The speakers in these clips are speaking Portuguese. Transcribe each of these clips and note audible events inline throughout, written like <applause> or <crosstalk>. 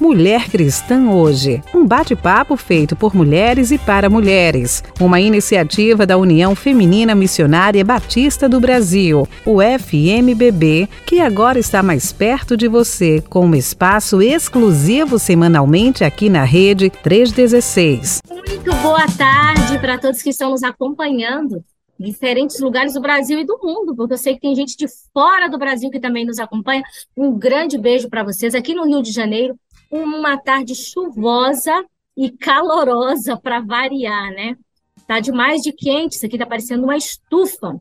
Mulher Cristã Hoje, um bate-papo feito por mulheres e para mulheres, uma iniciativa da União Feminina Missionária Batista do Brasil, o FMBB, que agora está mais perto de você, com um espaço exclusivo semanalmente aqui na Rede 316. Muito boa tarde para todos que estão nos acompanhando diferentes lugares do Brasil e do mundo, porque eu sei que tem gente de fora do Brasil que também nos acompanha. Um grande beijo para vocês aqui no Rio de Janeiro. Uma tarde chuvosa e calorosa para variar, né? Tá demais de quente, isso aqui tá parecendo uma estufa.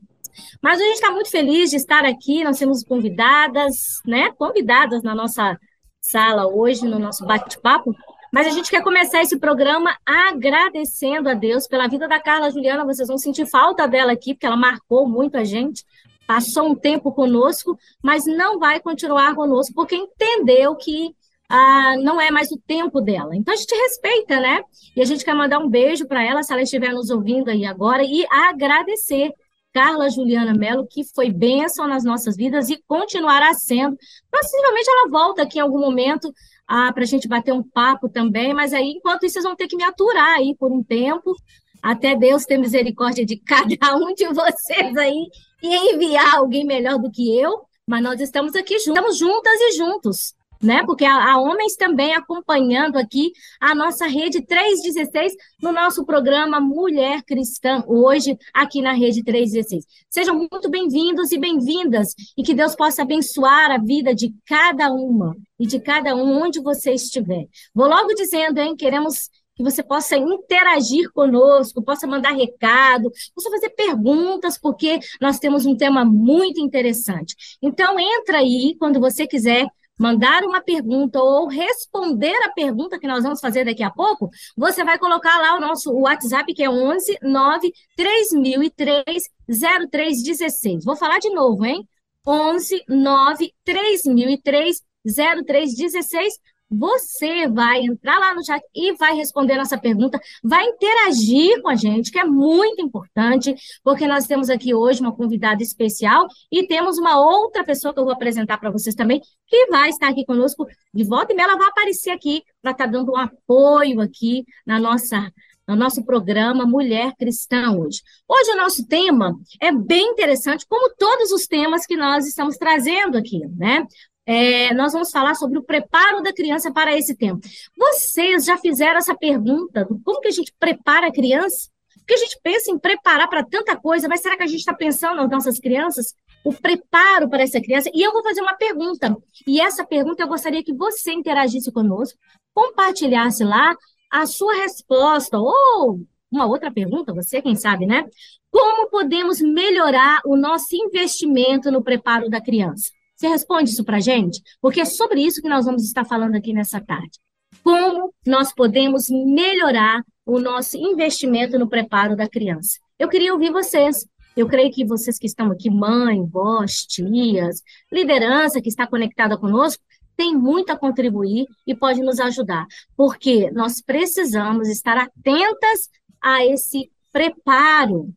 Mas a gente está muito feliz de estar aqui. Nós temos convidadas, né? Convidadas na nossa sala hoje, no nosso bate-papo. Mas a gente quer começar esse programa agradecendo a Deus pela vida da Carla Juliana. Vocês vão sentir falta dela aqui, porque ela marcou muito a gente. Passou um tempo conosco, mas não vai continuar conosco, porque entendeu que ah, não é mais o tempo dela. Então a gente respeita, né? E a gente quer mandar um beijo para ela, se ela estiver nos ouvindo aí agora, e agradecer Carla Juliana Mello, que foi bênção nas nossas vidas e continuará sendo. Possivelmente ela volta aqui em algum momento ah, para a gente bater um papo também, mas aí, enquanto isso, vocês vão ter que me aturar aí por um tempo, até Deus ter misericórdia de <laughs> cada um de vocês aí e enviar alguém melhor do que eu, mas nós estamos aqui juntos, estamos juntas e juntos né? Porque há, há, homens também acompanhando aqui a nossa rede 316 no nosso programa Mulher Cristã, hoje aqui na rede 316. Sejam muito bem-vindos e bem-vindas e que Deus possa abençoar a vida de cada uma e de cada um onde você estiver. Vou logo dizendo, hein, queremos que você possa interagir conosco, possa mandar recado, possa fazer perguntas, porque nós temos um tema muito interessante. Então, entra aí quando você quiser mandar uma pergunta ou responder a pergunta que nós vamos fazer daqui a pouco, você vai colocar lá o nosso WhatsApp, que é 11 9 3003 0316. Vou falar de novo, hein? 11 9 3003 0316 você vai entrar lá no chat e vai responder nossa pergunta, vai interagir com a gente, que é muito importante, porque nós temos aqui hoje uma convidada especial e temos uma outra pessoa que eu vou apresentar para vocês também, que vai estar aqui conosco de volta e meia, ela vai aparecer aqui para estar tá dando um apoio aqui na nossa no nosso programa Mulher Cristã hoje. Hoje o nosso tema é bem interessante, como todos os temas que nós estamos trazendo aqui, né? É, nós vamos falar sobre o preparo da criança para esse tempo. Vocês já fizeram essa pergunta como que a gente prepara a criança? Porque a gente pensa em preparar para tanta coisa, mas será que a gente está pensando nas nossas crianças? O preparo para essa criança? E eu vou fazer uma pergunta. E essa pergunta eu gostaria que você interagisse conosco, compartilhasse lá a sua resposta, ou uma outra pergunta, você quem sabe, né? Como podemos melhorar o nosso investimento no preparo da criança? Você responde isso para a gente? Porque é sobre isso que nós vamos estar falando aqui nessa tarde. Como nós podemos melhorar o nosso investimento no preparo da criança? Eu queria ouvir vocês. Eu creio que vocês que estão aqui, mãe, vós, tias, liderança que está conectada conosco, tem muito a contribuir e pode nos ajudar, porque nós precisamos estar atentas a esse preparo.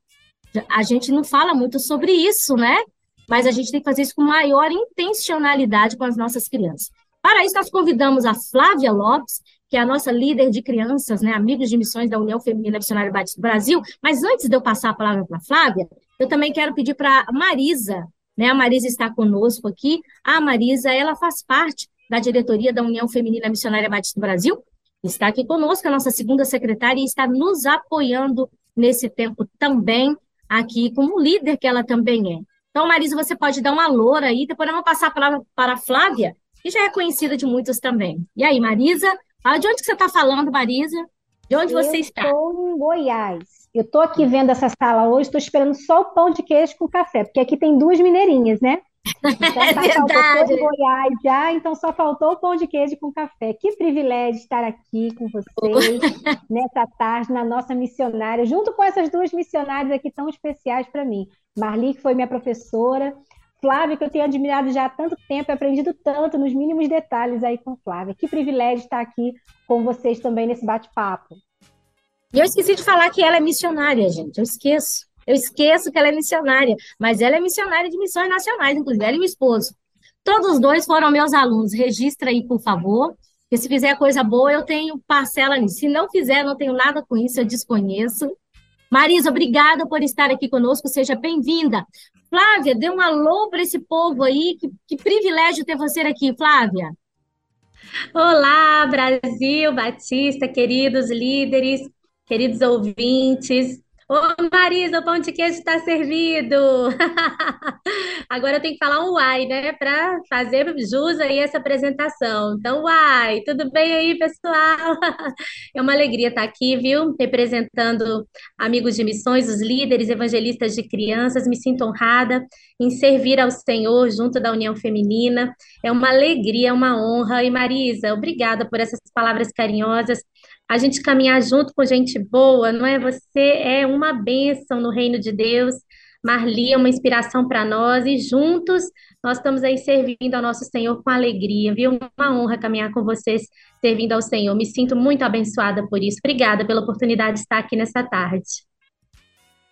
A gente não fala muito sobre isso, né? Mas a gente tem que fazer isso com maior intencionalidade com as nossas crianças. Para isso, nós convidamos a Flávia Lopes, que é a nossa líder de crianças, né, amigos de missões da União Feminina Missionária Batista do Brasil. Mas antes de eu passar a palavra para a Flávia, eu também quero pedir para a Marisa, né, a Marisa está conosco aqui. A Marisa, ela faz parte da diretoria da União Feminina Missionária Batista do Brasil, está aqui conosco, a nossa segunda secretária, e está nos apoiando nesse tempo também, aqui como líder que ela também é. Então, Marisa, você pode dar uma loura aí, depois eu vou passar a palavra para a Flávia, que já é conhecida de muitos também. E aí, Marisa, de onde que você está falando, Marisa? De onde eu você está? Estou em Goiás. Eu estou aqui vendo essa sala hoje, estou esperando só o pão de queijo com café, porque aqui tem duas mineirinhas, né? Então, é verdade. Goiás já, então só faltou o pão de queijo com café. Que privilégio estar aqui com vocês <laughs> nessa tarde, na nossa missionária, junto com essas duas missionárias aqui tão especiais para mim. Marli, que foi minha professora, Flávia, que eu tenho admirado já há tanto tempo, aprendido tanto nos mínimos detalhes aí com Flávia. Que privilégio estar aqui com vocês também nesse bate-papo. E eu esqueci de falar que ela é missionária, gente. Eu esqueço. Eu esqueço que ela é missionária, mas ela é missionária de missões nacionais, inclusive, ela e o esposo. Todos os dois foram meus alunos. Registra aí, por favor. Porque se fizer coisa boa, eu tenho parcela nisso. Se não fizer, não tenho nada com isso, eu desconheço. Marisa, obrigada por estar aqui conosco, seja bem-vinda. Flávia, dê um alô para esse povo aí, que, que privilégio ter você aqui, Flávia. Olá, Brasil, Batista, queridos líderes, queridos ouvintes. Ô, Marisa, o pão de queijo está servido. <laughs> Agora eu tenho que falar um uai, né, para fazer jus aí essa apresentação. Então, uai, tudo bem aí, pessoal? <laughs> É uma alegria estar aqui, viu? Representando amigos de missões, os líderes evangelistas de crianças. Me sinto honrada em servir ao Senhor junto da União Feminina. É uma alegria, uma honra. E Marisa, obrigada por essas palavras carinhosas a gente caminhar junto com gente boa, não é? Você é uma bênção no reino de Deus. Marli é uma inspiração para nós e juntos nós estamos aí servindo ao nosso Senhor com alegria, viu? Uma honra caminhar com vocês servindo ao Senhor. Me sinto muito abençoada por isso. Obrigada pela oportunidade de estar aqui nessa tarde.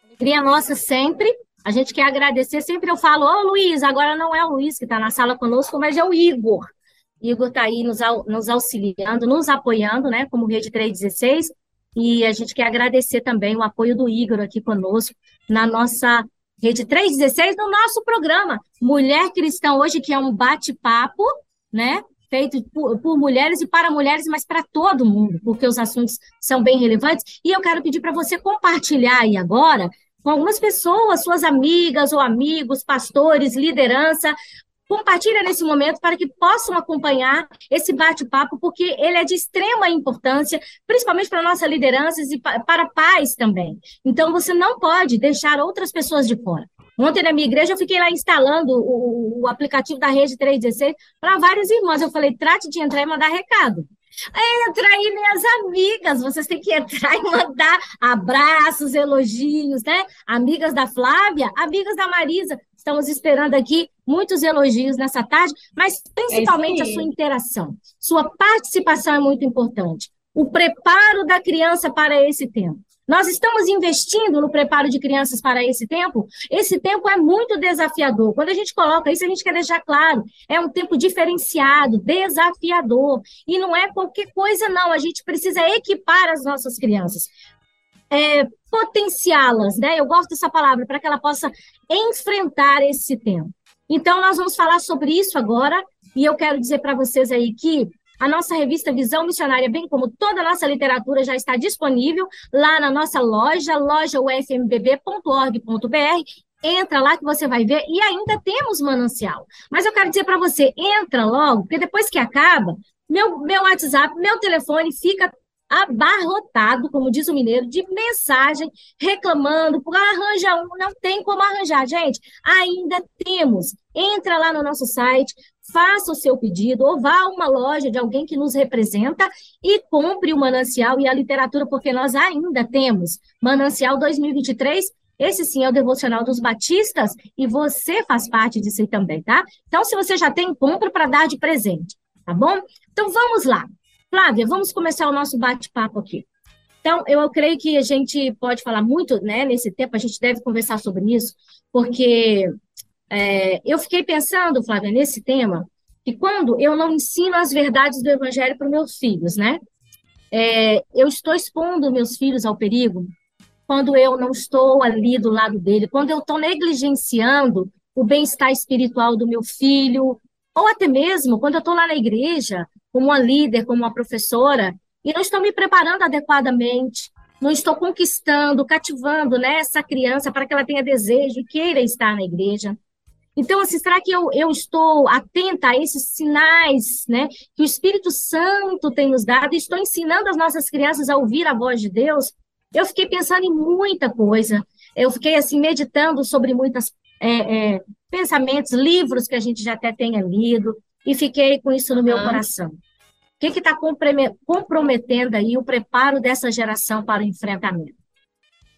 Alegria nossa sempre. A gente quer agradecer. Sempre eu falo, ô Luiz, agora não é o Luiz que está na sala conosco, mas é o Igor. Igor está aí nos, nos auxiliando, nos apoiando, né, como Rede 316, e a gente quer agradecer também o apoio do Igor aqui conosco na nossa Rede 316, no nosso programa Mulher Cristã hoje, que é um bate-papo, né, feito por, por, mulheres e para mulheres, mas para todo mundo, porque os assuntos são bem relevantes. E eu quero pedir para você compartilhar aí agora com algumas pessoas, suas amigas ou amigos, pastores, liderança, compartilha nesse momento para que possam acompanhar esse bate-papo, porque ele é de extrema importância, principalmente para nossas lideranças e para pais também. Então, você não pode deixar outras pessoas de fora. Ontem na minha igreja eu fiquei lá instalando o, o aplicativo da Rede 316 para vários irmãos. Eu falei, trate de entrar e mandar recado. Entra aí, minhas amigas. Vocês têm que entrar <laughs> e mandar abraços, elogios, né? Amigas da Flávia, amigas da Marisa. Estamos esperando aqui muitos elogios nessa tarde, mas principalmente é a sua interação. Sua participação é muito importante. O preparo da criança para esse tempo. Nós estamos investindo no preparo de crianças para esse tempo. Esse tempo é muito desafiador. Quando a gente coloca isso, a gente quer deixar claro: é um tempo diferenciado, desafiador. E não é qualquer coisa, não. A gente precisa equipar as nossas crianças é, potenciá-las, né? Eu gosto dessa palavra, para que ela possa enfrentar esse tempo. Então, nós vamos falar sobre isso agora, e eu quero dizer para vocês aí que a nossa revista Visão Missionária, bem como toda a nossa literatura, já está disponível lá na nossa loja, lojaufmbb.org.br. Entra lá que você vai ver, e ainda temos manancial. Mas eu quero dizer para você, entra logo, porque depois que acaba, meu, meu WhatsApp, meu telefone fica abarrotado, como diz o mineiro, de mensagem reclamando, por arranja um, não tem como arranjar, gente. Ainda temos. Entra lá no nosso site, faça o seu pedido, ou vá a uma loja de alguém que nos representa e compre o Manancial e a literatura, porque nós ainda temos Manancial 2023. Esse sim é o devocional dos batistas e você faz parte disso aí também, tá? Então, se você já tem, compra para dar de presente, tá bom? Então, vamos lá. Flávia, vamos começar o nosso bate-papo aqui. Então, eu creio que a gente pode falar muito, né, nesse tempo, a gente deve conversar sobre isso, porque é, eu fiquei pensando, Flávia, nesse tema, que quando eu não ensino as verdades do Evangelho para meus filhos, né, é, eu estou expondo meus filhos ao perigo quando eu não estou ali do lado dele, quando eu estou negligenciando o bem-estar espiritual do meu filho, ou até mesmo quando eu estou lá na igreja, como uma líder, como uma professora, e não estou me preparando adequadamente, não estou conquistando, cativando né, essa criança para que ela tenha desejo e queira estar na igreja. Então, assim, será que eu, eu estou atenta a esses sinais né, que o Espírito Santo tem nos dado estou ensinando as nossas crianças a ouvir a voz de Deus? Eu fiquei pensando em muita coisa. Eu fiquei, assim, meditando sobre muitos é, é, pensamentos, livros que a gente já até tenha lido e fiquei com isso no meu coração. O que está comprometendo aí o preparo dessa geração para o enfrentamento?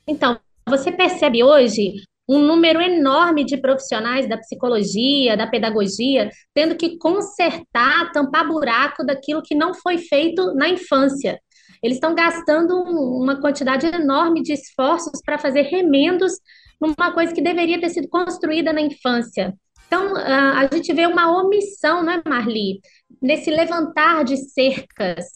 Então, você percebe hoje um número enorme de profissionais da psicologia, da pedagogia, tendo que consertar, tampar buraco daquilo que não foi feito na infância. Eles estão gastando uma quantidade enorme de esforços para fazer remendos numa coisa que deveria ter sido construída na infância. Então, a gente vê uma omissão, né, Marli, nesse levantar de cercas,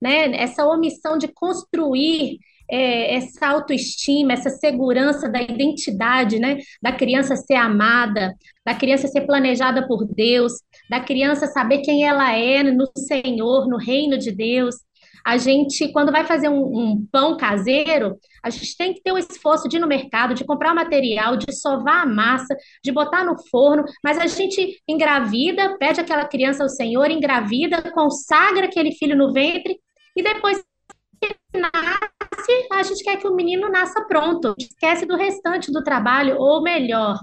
né, essa omissão de construir é, essa autoestima, essa segurança da identidade, né? Da criança ser amada, da criança ser planejada por Deus, da criança saber quem ela é no Senhor, no reino de Deus. A gente, quando vai fazer um, um pão caseiro, a gente tem que ter o esforço de ir no mercado, de comprar material, de sovar a massa, de botar no forno, mas a gente engravida, pede aquela criança ao Senhor, engravida, consagra aquele filho no ventre e depois nasce, a gente quer que o menino nasça pronto, esquece do restante do trabalho, ou melhor,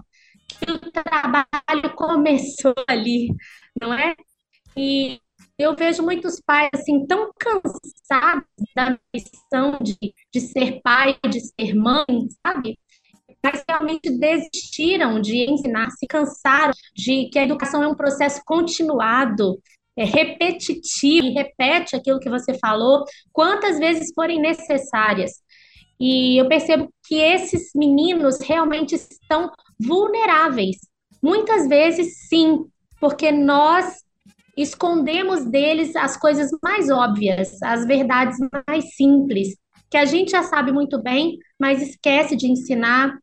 que o trabalho começou ali, não é? E eu vejo muitos pais assim tão cansados da missão de, de ser pai, de ser mãe, sabe? Mas realmente desistiram de ensinar, se cansaram de que a educação é um processo continuado, é repetitivo, e repete aquilo que você falou quantas vezes forem necessárias. E eu percebo que esses meninos realmente estão vulneráveis. Muitas vezes, sim, porque nós escondemos deles as coisas mais óbvias, as verdades mais simples, que a gente já sabe muito bem, mas esquece de ensinar,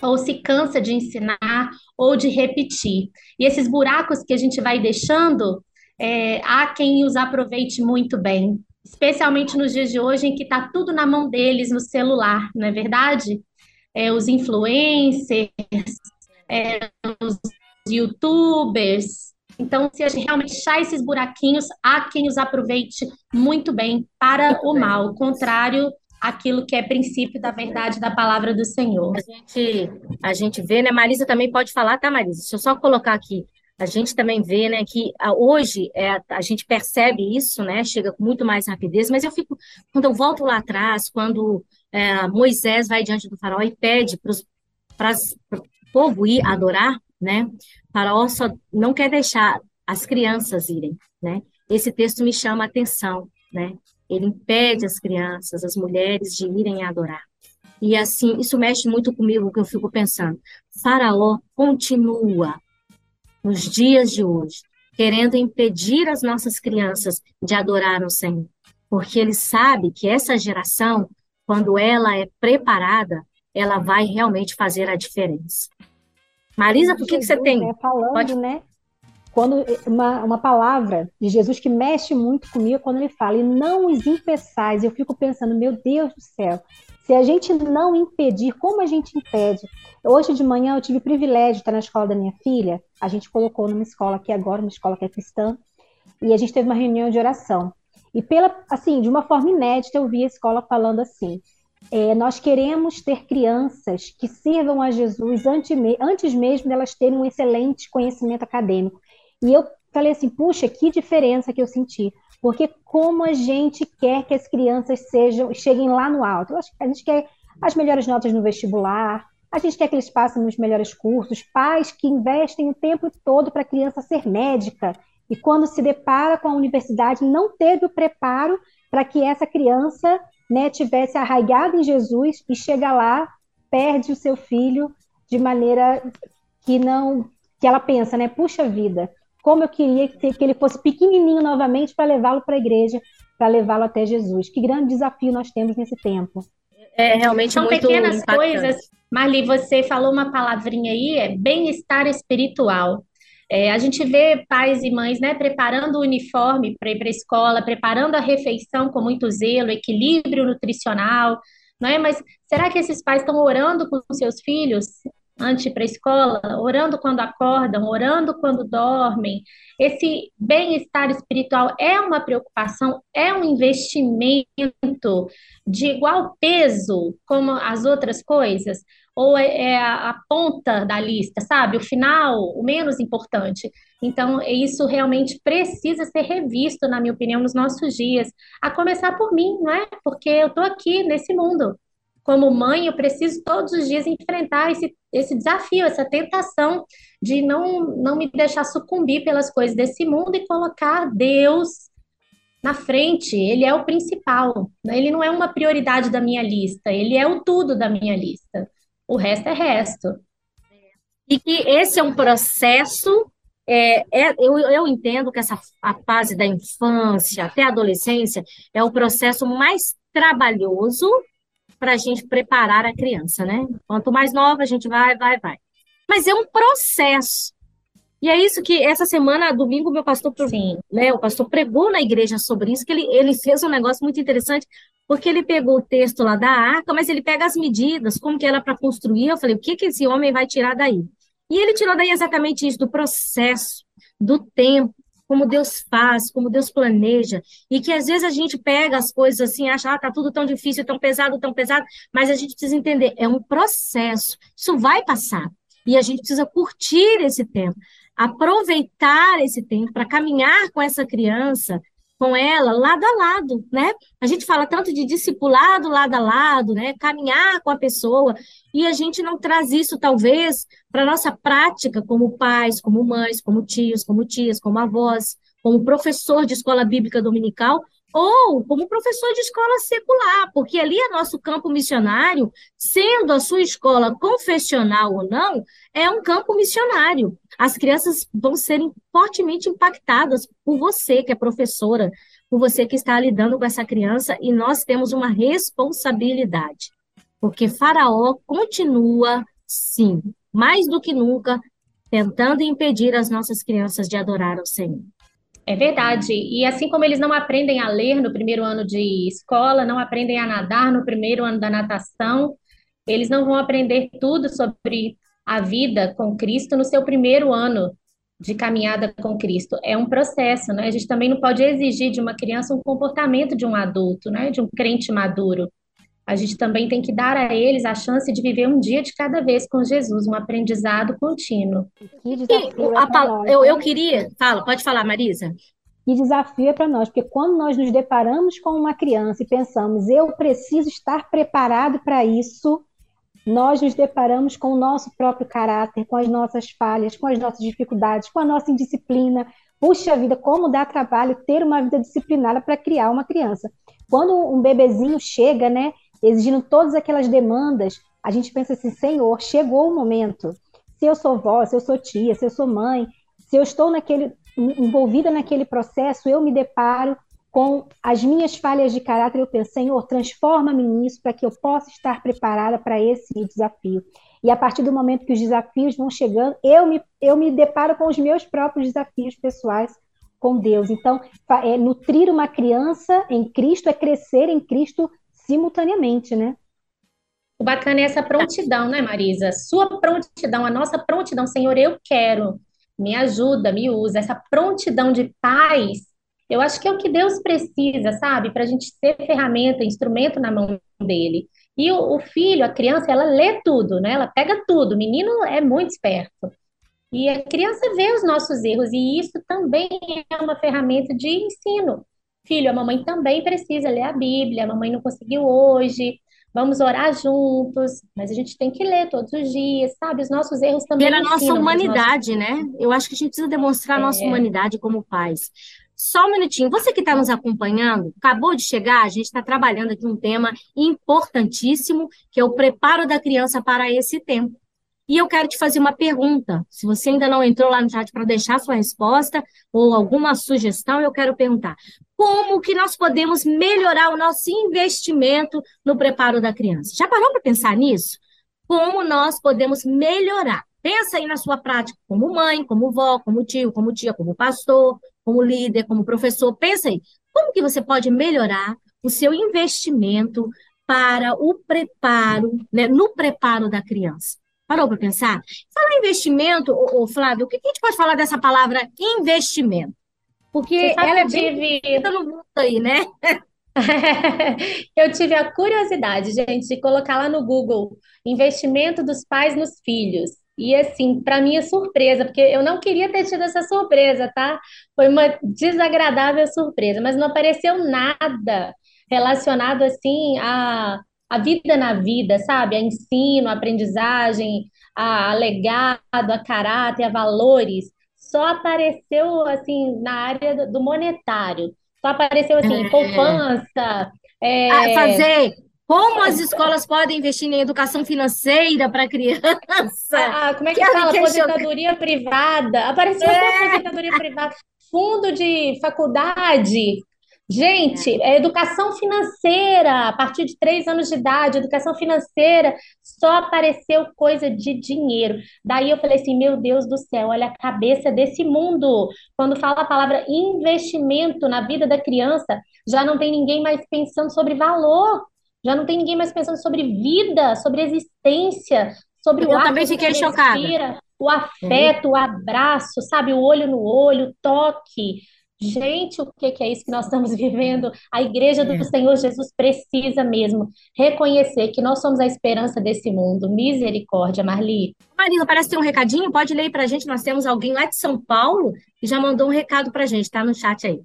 ou se cansa de ensinar, ou de repetir. E esses buracos que a gente vai deixando, é, há quem os aproveite muito bem, especialmente nos dias de hoje em que está tudo na mão deles no celular, não é verdade? É, os influencers, é, os youtubers. Então, se a gente realmente achar esses buraquinhos, há quem os aproveite muito bem para o mal, contrário aquilo que é princípio da verdade da palavra do Senhor. A gente, a gente vê, né? Marisa também pode falar, tá, Marisa? Deixa eu só colocar aqui a gente também vê, né, que ah, hoje é, a gente percebe isso, né, chega com muito mais rapidez, mas eu fico, quando eu volto lá atrás, quando é, Moisés vai diante do faraó e pede para o povo ir adorar, né, faraó só não quer deixar as crianças irem, né, esse texto me chama a atenção, né, ele impede as crianças, as mulheres de irem adorar. E assim, isso mexe muito comigo, que eu fico pensando. Faraó continua nos dias de hoje, querendo impedir as nossas crianças de adorar o Senhor, porque ele sabe que essa geração, quando ela é preparada, ela vai realmente fazer a diferença. Marisa, por que, que você tem? Né, falando, Pode... né? Quando uma, uma palavra de Jesus que mexe muito comigo quando ele fala, e não os impeçais, eu fico pensando, meu Deus do céu, se a gente não impedir, como a gente impede? Hoje de manhã eu tive o privilégio de estar na escola da minha filha. A gente colocou numa escola aqui agora, uma escola que é cristã, e a gente teve uma reunião de oração. E pela, assim, de uma forma inédita, eu vi a escola falando assim: é, nós queremos ter crianças que sirvam a Jesus antes, antes mesmo delas terem um excelente conhecimento acadêmico. E eu falei assim, puxa, que diferença que eu senti. Porque como a gente quer que as crianças sejam, cheguem lá no alto? A gente quer as melhores notas no vestibular, a gente quer que eles passem nos melhores cursos, pais que investem o tempo todo para a criança ser médica e quando se depara com a universidade não teve o preparo para que essa criança né, tivesse arraigado em Jesus e chega lá, perde o seu filho de maneira que não que ela pensa, né? Puxa vida, como eu queria que, ele fosse pequenininho novamente para levá-lo para a igreja, para levá-lo até Jesus. Que grande desafio nós temos nesse tempo. É realmente São muito pequenas impactante. coisas. Marli, você falou uma palavrinha aí, é bem-estar espiritual. É, a gente vê pais e mães né, preparando o uniforme para ir para a escola, preparando a refeição com muito zelo, equilíbrio nutricional, não é? Mas será que esses pais estão orando com seus filhos? antes para a escola, orando quando acordam, orando quando dormem. Esse bem-estar espiritual é uma preocupação, é um investimento de igual peso como as outras coisas? Ou é, é a, ponta da lista, sabe? O final, o menos importante. Então, isso realmente precisa ser revisto, na minha opinião, nos nossos dias. A começar por mim, não é? Porque eu estou aqui nesse mundo como mãe, eu preciso todos os dias enfrentar esse, esse desafio, essa tentação de não, não me deixar sucumbir pelas coisas desse mundo e colocar Deus na frente. Ele é o principal. Né? Ele não é uma prioridade da minha lista, ele é o tudo da minha lista. O resto é resto. E que esse é um processo é, é, eu, eu entendo que essa a fase da infância até a adolescência é o processo mais trabalhoso para a gente preparar a criança, né? Quanto mais nova a gente vai, vai, vai. Mas é um processo. E é isso que essa semana, domingo, meu pastor, Sim. né, o pastor pregou na igreja sobre isso, que ele, ele fez um negócio muito interessante, porque ele pegou o texto lá da arca, mas ele pega as medidas, como que era para construir. Eu falei, o que, que esse homem vai tirar daí? E ele tirou daí exatamente isso, do processo, do tempo, como Deus faz, como Deus planeja, e que às vezes a gente pega as coisas assim, acha, ah, tá tudo tão difícil, tão pesado, tão pesado, mas a gente precisa entender, é um processo, isso vai passar, e a gente precisa curtir esse tempo, aproveitar esse tempo para caminhar com essa criança com ela lado a lado, né? A gente fala tanto de discipulado lado a lado, né? Caminhar com a pessoa, e a gente não traz isso, talvez, para nossa prática como pais, como mães, como tios, como tias, como avós, como professor de escola bíblica dominical, ou como professor de escola secular, porque ali é nosso campo missionário, sendo a sua escola confessional ou não, é um campo missionário. As crianças vão serem fortemente impactadas por você, que é professora, por você que está lidando com essa criança, e nós temos uma responsabilidade, porque Faraó continua, sim, mais do que nunca, tentando impedir as nossas crianças de adorar ao Senhor. É verdade. E assim como eles não aprendem a ler no primeiro ano de escola, não aprendem a nadar no primeiro ano da natação, eles não vão aprender tudo sobre a vida com Cristo no seu primeiro ano de caminhada com Cristo. É um processo, né? A gente também não pode exigir de uma criança um comportamento de um adulto, né? De um crente maduro a gente também tem que dar a eles a chance de viver um dia de cada vez com Jesus, um aprendizado contínuo. Que desafio é nós, eu, eu né? queria. Fala, pode falar, Marisa. Que desafio é para nós, porque quando nós nos deparamos com uma criança e pensamos, eu preciso estar preparado para isso, nós nos deparamos com o nosso próprio caráter, com as nossas falhas, com as nossas dificuldades, com a nossa indisciplina. Puxa vida, como dá trabalho ter uma vida disciplinada para criar uma criança. Quando um bebezinho chega, né, exigindo todas aquelas demandas, a gente pensa assim, Senhor, chegou o momento. Se eu sou vó, se eu sou tia, se eu sou mãe, se eu estou naquele, envolvida naquele processo, eu me deparo com as minhas falhas de caráter, eu penso, Senhor, transforma-me nisso para que eu possa estar preparada para esse desafio. E a partir do momento que os desafios vão chegando, eu me, eu me deparo com os meus próprios desafios pessoais com Deus. Então, é, nutrir uma criança em Cristo é crescer em Cristo simultaneamente, né? O bacana é essa prontidão, né, Marisa? Sua prontidão, a nossa prontidão, Senhor, eu quero, me ajuda, me usa. Essa prontidão de paz, eu acho que é o que Deus precisa, sabe? Para a gente ser ferramenta, instrumento na mão dele. E o, o, filho, a criança, ela lê tudo, né? Ela pega tudo. O menino é muito esperto. E a criança vê os nossos erros, e isso também é uma ferramenta de ensino. Filho, a mamãe também precisa ler a Bíblia, a mamãe não conseguiu hoje, vamos orar juntos, mas a gente tem que ler todos os dias, sabe? Os nossos erros também. Pela nossa humanidade, nossos... né? Eu acho que a gente precisa demonstrar a nossa é. humanidade como pais. Só um minutinho, você que está nos acompanhando, acabou de chegar, a gente está trabalhando aqui um tema importantíssimo, que é o preparo da criança para esse tempo. E eu quero te fazer uma pergunta. Se você ainda não entrou lá no chat para deixar sua resposta ou alguma sugestão, eu quero perguntar: como que nós podemos melhorar o nosso investimento no preparo da criança? Já parou para pensar nisso? Como nós podemos melhorar? Pensa aí na sua prática como mãe, como vó, como tio, como tia, como pastor, como líder, como professor. Pensa aí, como que você pode melhorar o seu investimento para o preparo, né, no preparo da criança? Parou para pensar? Falar investimento, ô, ô, Flávio, o que a gente pode falar dessa palavra investimento? Porque ela é bem tive... no mundo aí, né? <laughs> eu tive a curiosidade, gente, de colocar lá no Google investimento dos pais nos filhos. E assim, para minha surpresa, porque eu não queria ter tido essa surpresa, tá? Foi uma desagradável surpresa, mas não apareceu nada relacionado assim a a vida na vida, sabe? A ensino, a aprendizagem, a, a legado, a caráter, a valores, só apareceu assim na área do monetário. Só apareceu assim, é. poupança. É... Ah, fazer Como as escolas podem investir em educação financeira para criança? Ah, como é que, que fala? Aposentadoria privada. Apareceu é. aposentadoria privada. Fundo de faculdade. Gente, é educação financeira, a partir de três anos de idade, educação financeira, só apareceu coisa de dinheiro. Daí eu falei assim, meu Deus do céu, olha a cabeça desse mundo. Quando fala a palavra investimento na vida da criança, já não tem ninguém mais pensando sobre valor, já não tem ninguém mais pensando sobre vida, sobre existência, sobre eu o ar também fiquei respira, chocada. o afeto, uhum. o abraço, sabe, o olho no olho, o toque. Gente, o que é isso que nós estamos <laughs> vivendo? A igreja do é. Senhor Jesus precisa mesmo reconhecer que nós somos a esperança desse mundo. Misericórdia, Marli. Marisa, parece ter um recadinho, pode ler para a gente. Nós temos alguém lá de São Paulo que já mandou um recado para a gente, tá no chat aí.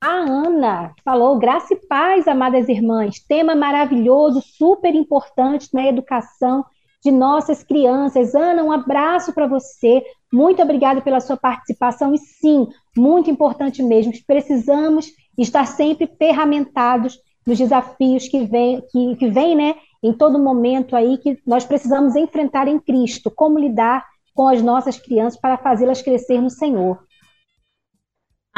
A Ana falou, graça e paz, amadas irmãs, tema maravilhoso, super importante na educação de nossas crianças. Ana, um abraço para você. Muito obrigada pela sua participação. E sim, muito importante mesmo. Precisamos estar sempre ferramentados nos desafios que vêm, que, que vem, né, em todo momento aí, que nós precisamos enfrentar em Cristo. Como lidar com as nossas crianças para fazê-las crescer no Senhor.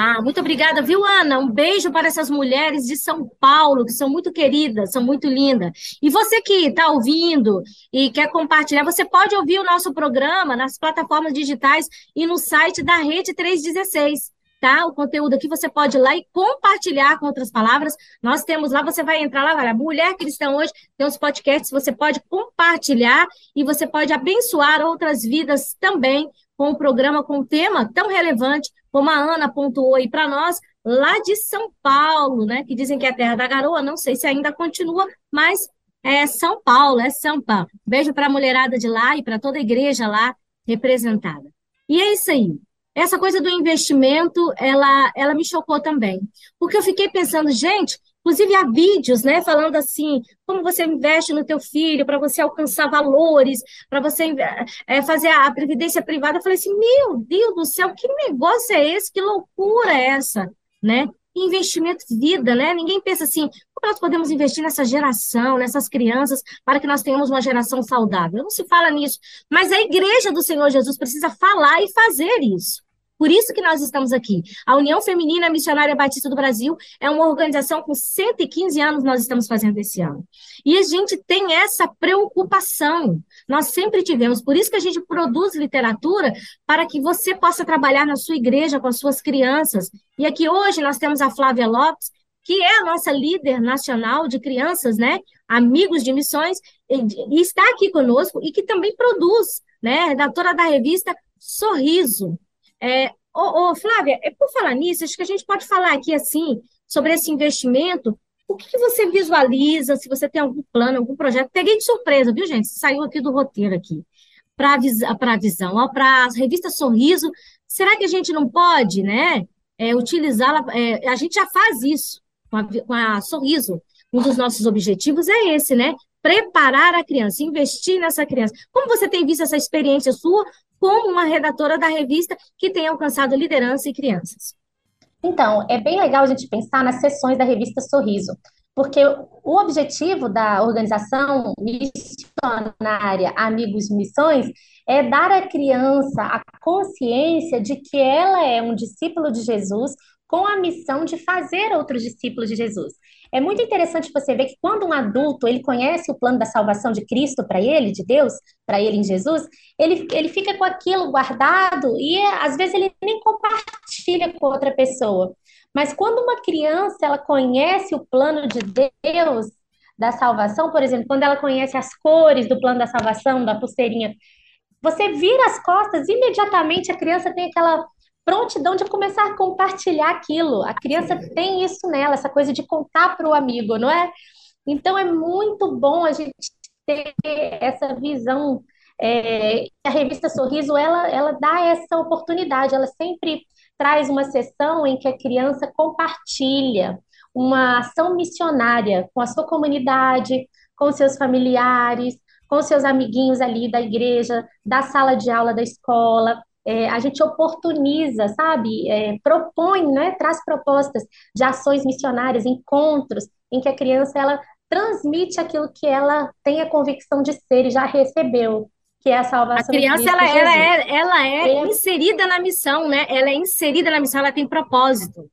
Ah, muito obrigada, viu, Ana? Um beijo para essas mulheres de São Paulo, que são muito queridas, são muito lindas. E você que está ouvindo e quer compartilhar, você pode ouvir o nosso programa nas plataformas digitais e no site da Rede 316 tá? O conteúdo aqui você pode ir lá e compartilhar com outras palavras. Nós temos lá, você vai entrar lá, olha, Mulher Cristã hoje tem uns podcasts, você pode compartilhar e você pode abençoar outras vidas também com o programa com um tema tão relevante como a Ana pontuou aí para nós, lá de São Paulo, né? Que dizem que é a terra da garoa, não sei se ainda continua, mas é São Paulo, é São Paulo. Beijo para a mulherada de lá e para toda a igreja lá representada. E é isso aí. Essa coisa do investimento, ela, ela me chocou também, porque eu fiquei pensando, gente, inclusive há vídeos, né, falando assim, como você investe no teu filho para você alcançar valores, para você é, fazer a previdência privada. Eu falei assim, meu Deus do céu, que negócio é esse? Que loucura é essa, né? Investimento vida, né? Ninguém pensa assim, como nós podemos investir nessa geração, nessas crianças, para que nós tenhamos uma geração saudável? Não se fala nisso. Mas a igreja do Senhor Jesus precisa falar e fazer isso. Por isso que nós estamos aqui. A União Feminina Missionária Batista do Brasil é uma organização com 115 anos nós estamos fazendo esse ano. E a gente tem essa preocupação. Nós sempre tivemos. Por isso que a gente produz literatura para que você possa trabalhar na sua igreja com as suas crianças. E aqui hoje nós temos a Flávia Lopes, que é a nossa líder nacional de crianças, né? Amigos de missões, e está aqui conosco e que também produz, né? Redatora da revista Sorriso. É, ô, ô, Flávia, é por falar nisso, acho que a gente pode falar aqui assim sobre esse investimento. O que, que você visualiza, se você tem algum plano, algum projeto? Peguei de surpresa, viu, gente? Saiu aqui do roteiro aqui. Para a visão, para a revista Sorriso, será que a gente não pode, né, é, utilizá-la? É, a gente já faz isso com a, com a Sorriso. Um dos nossos objetivos é esse, né? Preparar a criança, investir nessa criança. Como você tem visto essa experiência sua como uma redatora da revista que tem alcançado liderança e crianças? Então, é bem legal a gente pensar nas sessões da revista Sorriso, porque o objetivo da organização missionária Amigos Missões é dar à criança a consciência de que ela é um discípulo de Jesus com a missão de fazer outros discípulos de Jesus. É muito interessante você ver que quando um adulto ele conhece o plano da salvação de Cristo para ele, de Deus, para ele em Jesus, ele, ele fica com aquilo guardado e às vezes ele nem compartilha com outra pessoa. Mas quando uma criança ela conhece o plano de Deus da salvação, por exemplo, quando ela conhece as cores do plano da salvação, da pulseirinha, você vira as costas, imediatamente a criança tem aquela prontidão de começar a compartilhar aquilo. A criança tem isso nela, essa coisa de contar para o amigo, não é? Então é muito bom a gente ter essa visão. É, a revista Sorriso ela, ela dá essa oportunidade, ela sempre traz uma sessão em que a criança compartilha uma ação missionária com a sua comunidade, com seus familiares, com seus amiguinhos ali da igreja, da sala de aula da escola é, a gente oportuniza, sabe? É, propõe, né? Traz propostas de ações missionárias, encontros, em que a criança ela transmite aquilo que ela tem a convicção de ser e já recebeu, que é a salvação A criança, ela, ela, é, ela é, é inserida na missão, né? Ela é inserida na missão, ela tem propósito.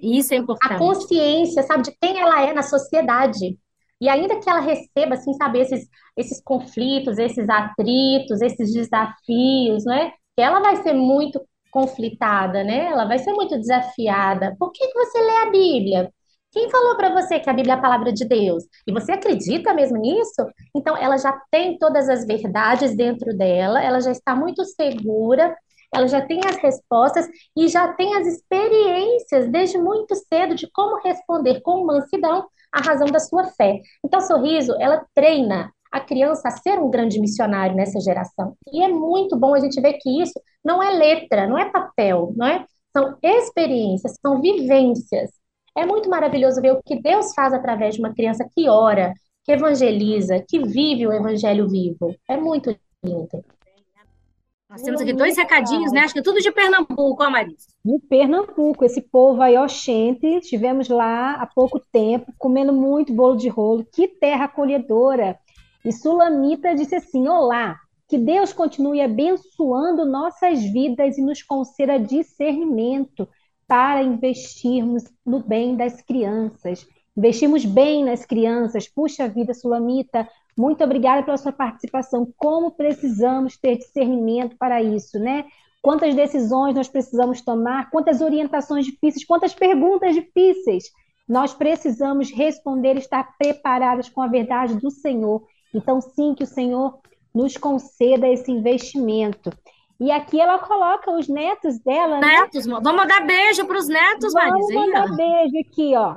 E isso é importante. A consciência, sabe, de quem ela é na sociedade. E ainda que ela receba, assim, sabe, esses, esses conflitos, esses atritos, esses desafios, né? Que ela vai ser muito conflitada, né? Ela vai ser muito desafiada. Por que que você lê a Bíblia? Quem falou para você que a Bíblia é a palavra de Deus? E você acredita mesmo nisso? Então, ela já tem todas as verdades dentro dela, ela já está muito segura, ela já tem as respostas e já tem as experiências desde muito cedo de como responder com mansidão à razão da sua fé. Então, Sorriso, ela treina a criança a ser um grande missionário nessa geração. E é muito bom a gente ver que isso não é letra, não é papel, não é? São experiências, são vivências. É muito maravilhoso ver o que Deus faz através de uma criança que ora, que evangeliza, que vive o evangelho vivo. É muito lindo. Nós temos aqui dois recadinhos, né? Acho que é tudo de Pernambuco, ó, Marisa. De Pernambuco, esse povo aí, oxente, estivemos lá há pouco tempo, comendo muito bolo de rolo. Que terra acolhedora! E Sulamita disse assim: Olá, que Deus continue abençoando nossas vidas e nos conceda discernimento para investirmos no bem das crianças. Investimos bem nas crianças. Puxa vida, Sulamita, muito obrigada pela sua participação. Como precisamos ter discernimento para isso, né? Quantas decisões nós precisamos tomar, quantas orientações difíceis, quantas perguntas difíceis. Nós precisamos responder estar preparadas com a verdade do Senhor então, sim, que o Senhor nos conceda esse investimento. E aqui ela coloca os netos dela, né? Netos, né? vamos dar beijo para os netos, Marisa. Vamos dar beijo aqui, ó.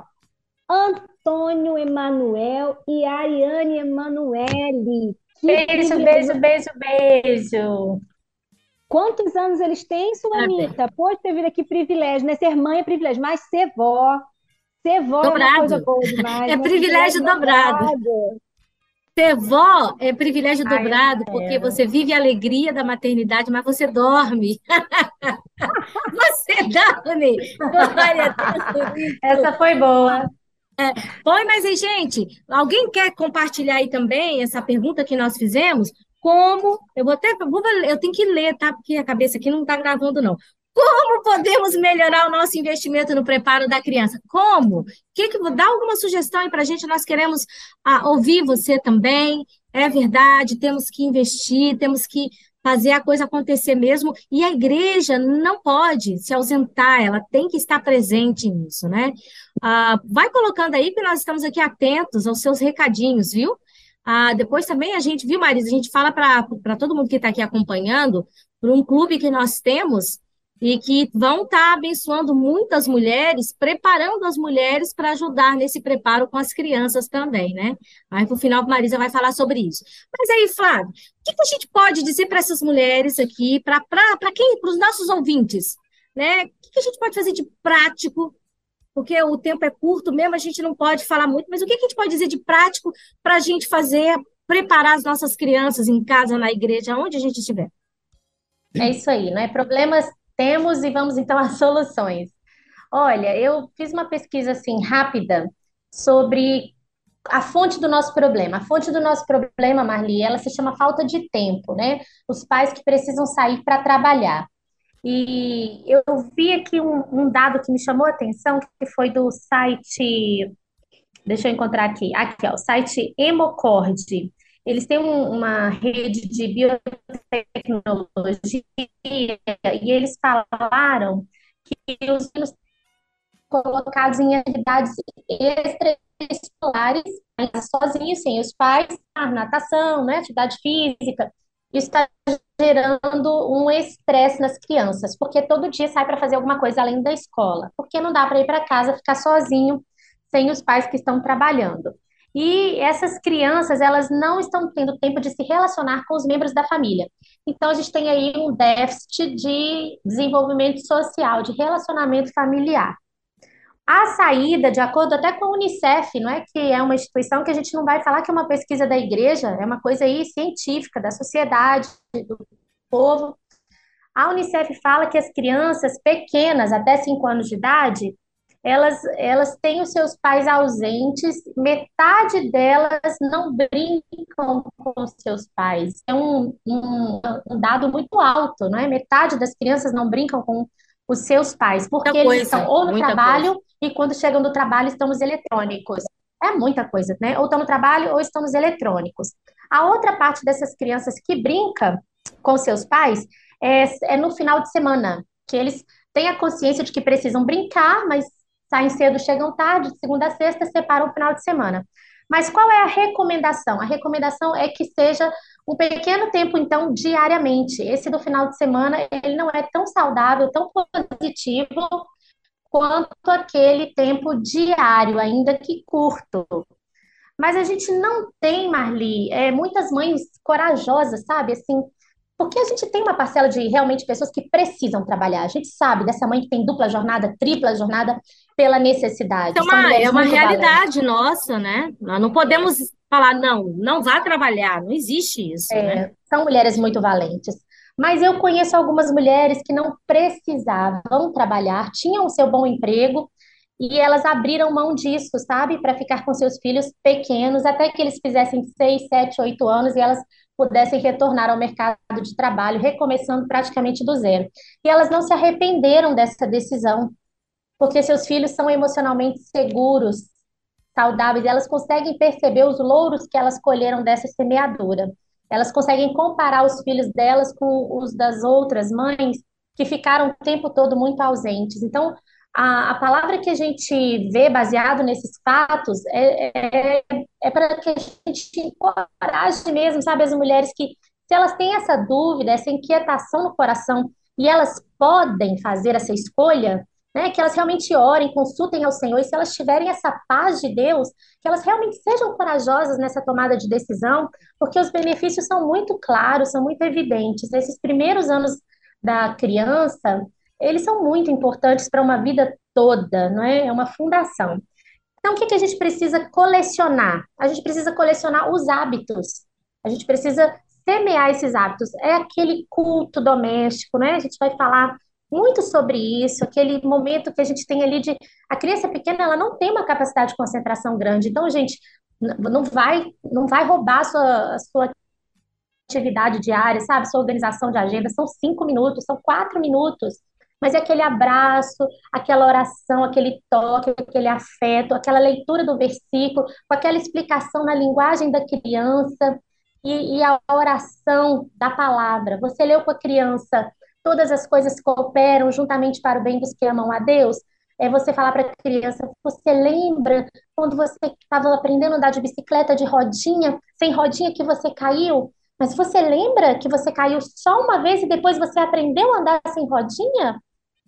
Antônio Emanuel e Ariane Emanuele. Beijo, beijo, beijo, beijo. Quantos anos eles têm, Sulamita? Pode ter vindo aqui privilégio, né? Ser mãe é privilégio, mas ser vó, ser vó dobrado. é uma coisa boa demais. É privilégio dobrado. dobrado. Ser vó é privilégio Ai, dobrado, porque você vive a alegria da maternidade, mas você dorme. <laughs> você dorme. Glória <laughs> Essa foi boa. É, mas aí, gente, alguém quer compartilhar aí também essa pergunta que nós fizemos? Como, eu vou até, eu tenho que ler, tá? Porque a cabeça aqui não está gravando, não. Como podemos melhorar o nosso investimento no preparo da criança? Como? Que que dá alguma sugestão aí para a gente? Nós queremos ah, ouvir você também. É verdade, temos que investir, temos que fazer a coisa acontecer mesmo. E a igreja não pode se ausentar, ela tem que estar presente nisso, né? Ah, vai colocando aí que nós estamos aqui atentos aos seus recadinhos, viu? Ah, depois também a gente, viu, Marisa? A gente fala para todo mundo que está aqui acompanhando, para um clube que nós temos e que vão estar abençoando muitas mulheres, preparando as mulheres para ajudar nesse preparo com as crianças também, né? Aí, no final, a Marisa vai falar sobre isso. Mas aí, Flávio, o que, que a gente pode dizer para essas mulheres aqui, para quem, para os nossos ouvintes, né? O que, que a gente pode fazer de prático porque o tempo é curto mesmo, a gente não pode falar muito, mas o que a gente pode dizer de prático para a gente fazer, preparar as nossas crianças em casa, na igreja, onde a gente estiver? É isso aí, não é? Problemas temos e vamos então <laughs> às soluções. Olha, eu fiz uma pesquisa assim rápida sobre a fonte do nosso problema. A fonte do nosso problema, Marli, ela se chama falta de tempo, né? Os pais que precisam sair para trabalhar. E eu vi aqui um, um, dado que me chamou a atenção, que foi do site. Deixa eu encontrar aqui. Aqui, ó, o site Hemocord. Eles têm um, uma rede de biotecnologia e eles falaram que os meninos colocados em atividades extraescolares, sozinhos, sem os pais, natação, né, atividade física, isso está gerando um estresse nas crianças, porque todo dia sai para fazer alguma coisa além da escola, porque não dá para ir para casa ficar sozinho, sem os pais que estão trabalhando. E essas crianças, elas não estão tendo tempo de se relacionar com os membros da família. Então, a gente tem aí um déficit de desenvolvimento social, de relacionamento familiar. A saída, de acordo até com a Unicef, não é que é uma instituição que a gente não vai falar que é uma pesquisa da igreja, é uma coisa aí científica, da sociedade, do povo. A Unicef fala que as crianças pequenas, até 5 anos de idade, elas, elas têm os seus pais ausentes, metade delas não brincam com seus pais. É um, um, um dado muito alto, não é? Metade das crianças não brincam com os seus pais, porque Muita eles coisa, estão ou no trabalho e quando chegam do trabalho estão nos eletrônicos. É muita coisa, né? Ou estão no trabalho ou estão nos eletrônicos. A outra parte dessas crianças que brinca com seus pais é, é no final de semana, que eles têm a consciência de que precisam brincar, mas saem cedo, chegam tarde, de segunda a sexta, separam o final de semana. Mas qual é a recomendação? A recomendação é que seja um pequeno tempo, então, diariamente. Esse do final de semana, ele não é tão saudável, tão positivo quanto aquele tempo diário, ainda que curto. Mas a gente não tem, Marli, é, muitas mães corajosas, sabe? Assim, porque a gente tem uma parcela de realmente pessoas que precisam trabalhar. A gente sabe dessa mãe que tem dupla jornada, tripla jornada pela necessidade. É uma, é uma realidade valentes. nossa, né? Nós não podemos falar, não, não vá trabalhar. Não existe isso, é, né? São mulheres muito valentes. Mas eu conheço algumas mulheres que não precisavam trabalhar, tinham o seu bom emprego, e elas abriram mão disso, sabe, para ficar com seus filhos pequenos, até que eles fizessem seis, sete, oito anos e elas pudessem retornar ao mercado de trabalho, recomeçando praticamente do zero. E elas não se arrependeram dessa decisão, porque seus filhos são emocionalmente seguros, saudáveis, elas conseguem perceber os louros que elas colheram dessa semeadura. Elas conseguem comparar os filhos delas com os das outras mães que ficaram o tempo todo muito ausentes. Então, a, a palavra que a gente vê baseado nesses fatos é, é, é para que a gente encoraje mesmo, sabe, as mulheres que, se elas têm essa dúvida, essa inquietação no coração, e elas podem fazer essa escolha, né, que elas realmente orem, consultem ao Senhor, e se elas tiverem essa paz de Deus, que elas realmente sejam corajosas nessa tomada de decisão, porque os benefícios são muito claros, são muito evidentes. Nesses primeiros anos da criança, eles são muito importantes para uma vida toda, não é? É uma fundação. Então, o que, que a gente precisa colecionar? A gente precisa colecionar os hábitos. A gente precisa semear esses hábitos. É aquele culto doméstico, né? A gente vai falar muito sobre isso, aquele momento que a gente tem ali de a criança pequena, ela não tem uma capacidade de concentração grande. Então, gente, não vai não vai roubar a sua, a sua atividade diária, sabe? Sua organização de agenda. São cinco minutos, são quatro minutos mas é aquele abraço, aquela oração, aquele toque, aquele afeto, aquela leitura do versículo, com aquela explicação na linguagem da criança e, e a oração da palavra. Você leu com a criança, todas as coisas cooperam juntamente para o bem dos que amam a Deus. É você falar para a criança, você lembra quando você estava aprendendo a andar de bicicleta de rodinha, sem rodinha que você caiu? Mas você lembra que você caiu só uma vez e depois você aprendeu a andar sem rodinha?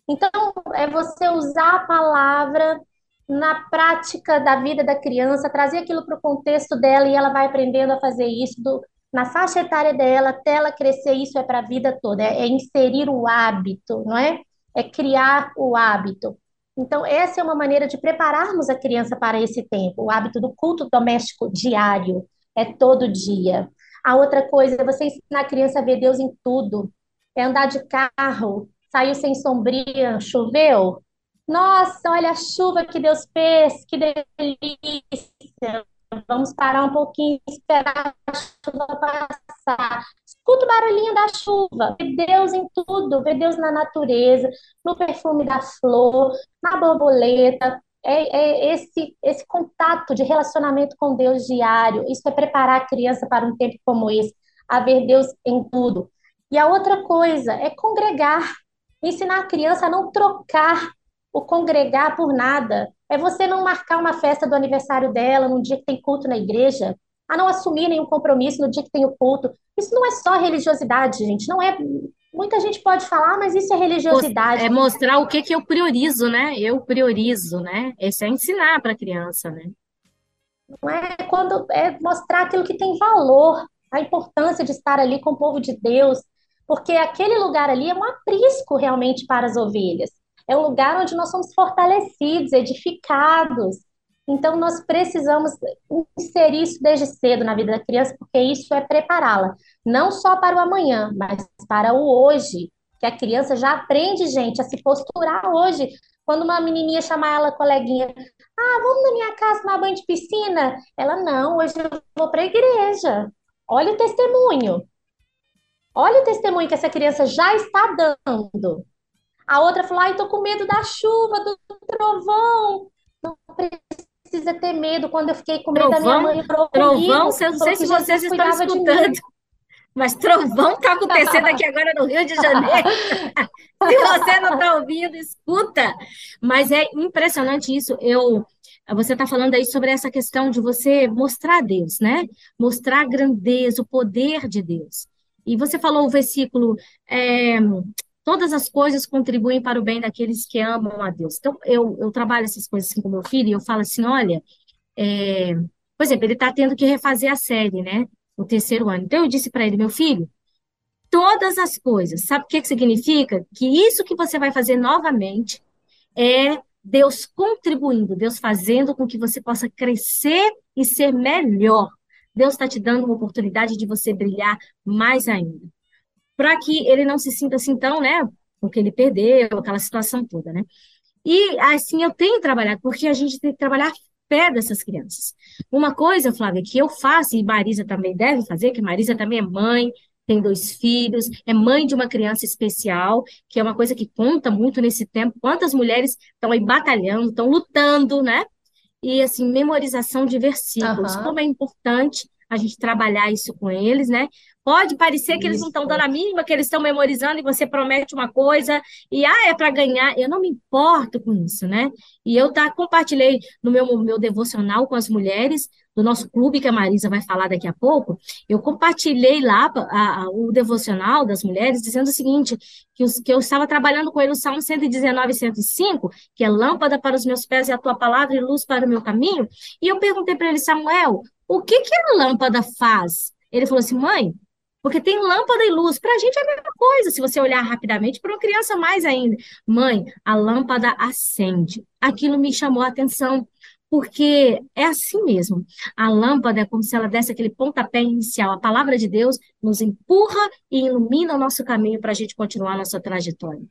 Então, é você usar a palavra na prática da vida da criança, trazer aquilo para o contexto dela e ela vai aprendendo a fazer isso do, na faixa etária dela, até ela crescer, isso é para a vida toda, é, é inserir o hábito, não é? É criar o hábito. Então, essa é uma maneira de prepararmos a criança para esse tempo, o hábito do culto doméstico diário, é todo dia. A outra coisa é você ensinar a criança a ver Deus em tudo, é andar de carro, saiu sem sombria, choveu. Nossa, olha a chuva que Deus fez, que delícia. Vamos parar um pouquinho, esperar a chuva passar. Escuta o barulhinho da chuva. Vê Deus em tudo. Vê Deus na natureza, no perfume da flor, na borboleta. É, é esse, esse contato de relacionamento com Deus diário. Isso é preparar a criança para um tempo como esse, a ver Deus em tudo. E a outra coisa é congregar ensinar a criança a não trocar o congregar por nada. É você não marcar uma festa do aniversário dela num dia que tem culto na igreja, a não assumir nenhum compromisso no dia que tem o culto. Isso não é só religiosidade, gente. Não é. Muita gente pode falar, mas isso é religiosidade. É mostrar o que que eu priorizo, né? Eu priorizo, né? Esse é ensinar para a criança, né? Não é quando é mostrar aquilo que tem valor, a importância de estar ali com o povo de Deus, porque aquele lugar ali é um aprisco realmente para as ovelhas. É um lugar onde nós somos fortalecidos, edificados. Então, nós precisamos inserir isso desde cedo na vida da criança, porque isso é prepará-la, não só para o amanhã, mas para o hoje. que a criança já aprende, gente, a se posturar hoje. Quando uma menininha chamar ela, coleguinha, ah, vamos na minha casa tomar banho de piscina? Ela, não, hoje eu vou para a igreja. Olha o testemunho. Olha o testemunho que essa criança já está dando. A outra falou, ai, tô com medo da chuva, do trovão. Não precisa ter medo. Quando eu fiquei com medo trovão, da minha mãe, trovão, eu não sei se vocês estão escutando. <laughs> Mas trovão está acontecendo aqui agora no Rio de Janeiro. <laughs> Se você não está ouvindo, escuta. Mas é impressionante isso. Eu, você está falando aí sobre essa questão de você mostrar Deus, né? Mostrar a grandeza, o poder de Deus. E você falou o versículo, é, todas as coisas contribuem para o bem daqueles que amam a Deus. Então, eu, eu trabalho essas coisas assim com meu filho e eu falo assim, olha, é, por exemplo, ele está tendo que refazer a série, né? no terceiro ano. Então, eu disse para ele, meu filho, todas as coisas, sabe o que, que significa? Que isso que você vai fazer novamente é Deus contribuindo, Deus fazendo com que você possa crescer e ser melhor. Deus está te dando uma oportunidade de você brilhar mais ainda. Para que ele não se sinta assim tão, né? Porque ele perdeu, aquela situação toda, né? E assim eu tenho trabalhado, porque a gente tem que trabalhar pé dessas crianças. Uma coisa, Flávia, que eu faço, e Marisa também deve fazer, que Marisa também é mãe, tem dois filhos, é mãe de uma criança especial, que é uma coisa que conta muito nesse tempo. Quantas mulheres estão aí batalhando, estão lutando, né? E, assim, memorização de versículos. Uhum. Como é importante a gente trabalhar isso com eles, né? Pode parecer que eles não estão dando a mínima, que eles estão memorizando e você promete uma coisa e ah, é para ganhar. Eu não me importo com isso, né? E eu tá, compartilhei no meu, meu devocional com as mulheres do nosso clube, que a Marisa vai falar daqui a pouco, eu compartilhei lá a, a, o devocional das mulheres, dizendo o seguinte, que, os, que eu estava trabalhando com ele o Salmo 119 e 105, que é lâmpada para os meus pés e a tua palavra e luz para o meu caminho, e eu perguntei para ele, Samuel, o que, que a lâmpada faz? Ele falou assim, mãe, porque tem lâmpada e luz. Para a gente é a mesma coisa, se você olhar rapidamente, para uma criança mais ainda. Mãe, a lâmpada acende. Aquilo me chamou a atenção, porque é assim mesmo. A lâmpada é como se ela desse aquele pontapé inicial. A palavra de Deus nos empurra e ilumina o nosso caminho para a gente continuar a nossa trajetória.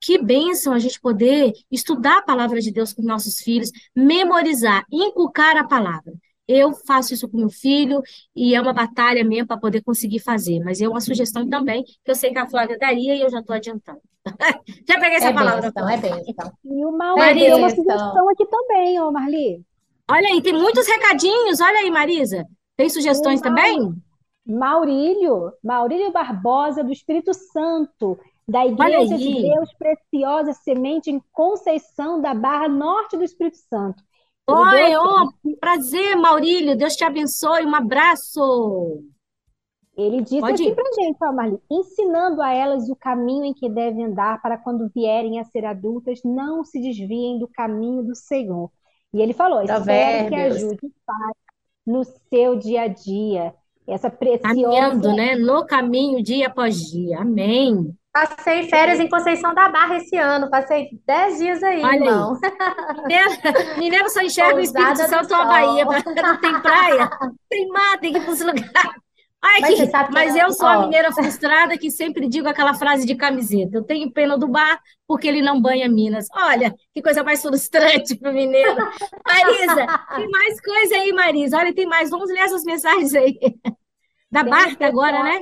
Que bênção a gente poder estudar a palavra de Deus com nossos filhos, memorizar, inculcar a palavra. Eu faço isso com meu filho e é uma batalha mesmo para poder conseguir fazer. Mas é uma sugestão também que eu sei que a Flávia daria e eu já estou adiantando. <laughs> já peguei essa é palavra. Então, é bem, então. E o Mauri tem uma sugestão aqui também, ô Marli. Olha aí, tem muitos recadinhos. Olha aí, Marisa. Tem sugestões também? Maurílio, Maurílio Barbosa, do Espírito Santo, da Igreja de Deus Preciosa Semente em Conceição da Barra Norte do Espírito Santo. Oi, oh, prazer, Maurílio. Deus te abençoe. Um abraço. Ele disse Pode assim para gente, ó, Marli, ensinando a elas o caminho em que devem andar para quando vierem a ser adultas, não se desviem do caminho do Senhor. E ele falou, espero que ajude o pai no seu dia a dia. Essa preciosa... Caminhando, né? No caminho, dia após dia. Amém. Passei férias em Conceição da Barra esse ano, passei 10 dias aí, Olha irmão. Aí. Mineiro só enxerga o Espírito Santo a Bahia, não tem praia, tem mar, tem que ir para os lugares. Ai, mas, que, mas eu sou a mineira frustrada que sempre digo aquela frase de camiseta. Eu tenho pena do bar porque ele não banha Minas. Olha, que coisa mais frustrante para o mineiro. <laughs> Marisa, tem mais coisa aí, Marisa. Olha, tem mais. Vamos ler essas mensagens aí. Da Marta agora, né?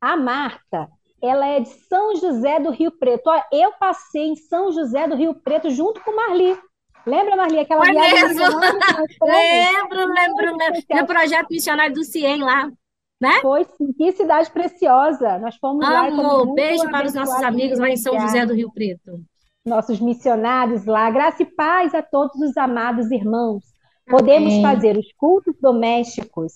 A Marta, ela é de São José do Rio Preto. Olha, eu passei em São José do Rio Preto junto com Marli. Lembra, Marli, aquela Foi viagem? Mesmo. <laughs> lembro, lembro, lembro. No projeto missionário do CIEM lá. Né? Foi sim, que cidade preciosa. Nós fomos Amo. lá. Amor, beijo para os nossos amigos lá em São José do Rio Preto. Nossos missionários lá. Graça e paz a todos os amados irmãos. Podemos Amém. fazer os cultos domésticos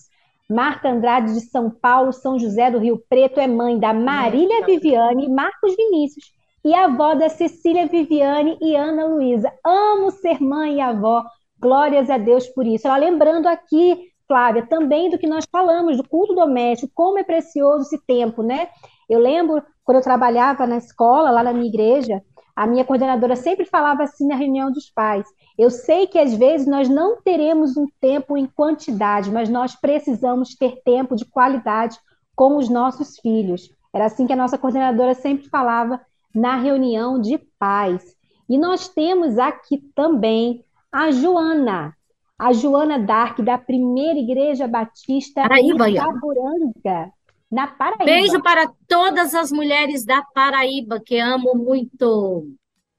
Marta Andrade de São Paulo, São José do Rio Preto, é mãe da Marília Viviane e Marcos Vinícius, e avó da Cecília Viviane e Ana Luísa. Amo ser mãe e avó, glórias a Deus por isso. Ela lembrando aqui, Flávia, também do que nós falamos, do culto doméstico, como é precioso esse tempo, né? Eu lembro, quando eu trabalhava na escola, lá na minha igreja, a minha coordenadora sempre falava assim na reunião dos pais: eu sei que às vezes nós não teremos um tempo em quantidade, mas nós precisamos ter tempo de qualidade com os nossos filhos. Era assim que a nossa coordenadora sempre falava na reunião de paz. E nós temos aqui também a Joana, a Joana Dark, da Primeira Igreja Batista Paraíba, em Itaburanga, na Paraíba. Beijo para todas as mulheres da Paraíba, que amo muito.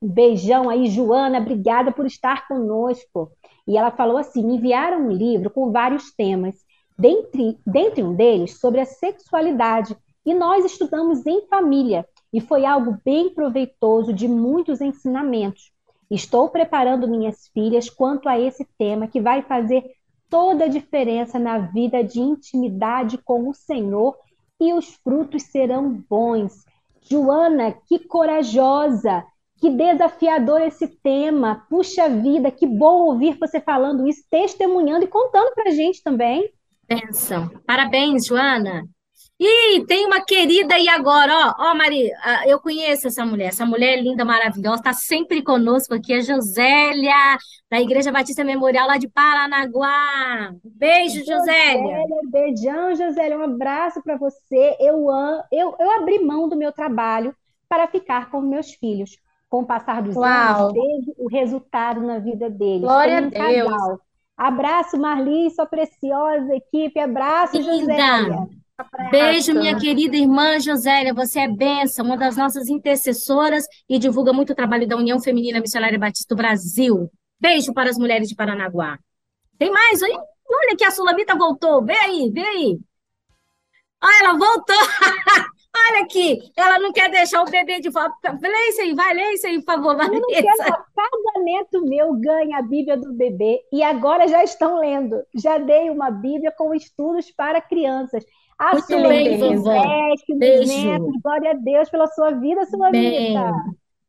Um beijão aí, Joana, obrigada por estar conosco. E ela falou assim: me enviaram um livro com vários temas, dentre, dentre um deles sobre a sexualidade. E nós estudamos em família, e foi algo bem proveitoso de muitos ensinamentos. Estou preparando minhas filhas quanto a esse tema que vai fazer toda a diferença na vida de intimidade com o Senhor e os frutos serão bons. Joana, que corajosa, que desafiador esse tema. Puxa vida, que bom ouvir você falando isso, testemunhando e contando para a gente também. Benção. Parabéns, Joana. E tem uma querida aí agora, ó, ó, Maria, eu conheço essa mulher, essa mulher linda, maravilhosa, está sempre conosco aqui, a Josélia, da Igreja Batista Memorial lá de Paranaguá. Beijo, Josélia. Josélia beijão, Josélia, um abraço para você. Eu, eu, eu abri mão do meu trabalho para ficar com meus filhos. Com o passar dos Uau. anos, vejo o resultado na vida deles. Glória um a Deus. Casal. Abraço, Marli, sua preciosa equipe. Abraço, Linda. Josélia. Beijo, minha querida irmã Josélia, você é benção, uma das nossas intercessoras e divulga muito o trabalho da União Feminina Missionária Batista do Brasil. Beijo para as mulheres de Paranaguá. Tem mais aí? Olha que a Sulamita voltou. Vem aí, vem aí. Olha, ela voltou. <laughs> Olha aqui, ela não quer deixar o bebê de fora. Lê isso aí, vai, lê isso aí, por favor, Vanessa. Eu não quero, cada neto meu ganha a Bíblia do bebê e agora já estão lendo. Já dei uma Bíblia com estudos para crianças. A Muito sua bem, vovó. Beijo. Netos, glória a Deus pela sua vida, sua vida.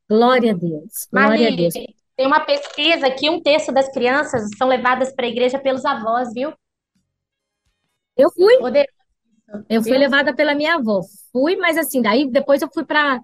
Glória a Deus. Glória a Deus. Tem uma pesquisa que um terço das crianças são levadas para a igreja pelos avós, viu? Eu fui. Poder... Eu fui levada pela minha avó. Fui, mas assim, daí depois eu fui para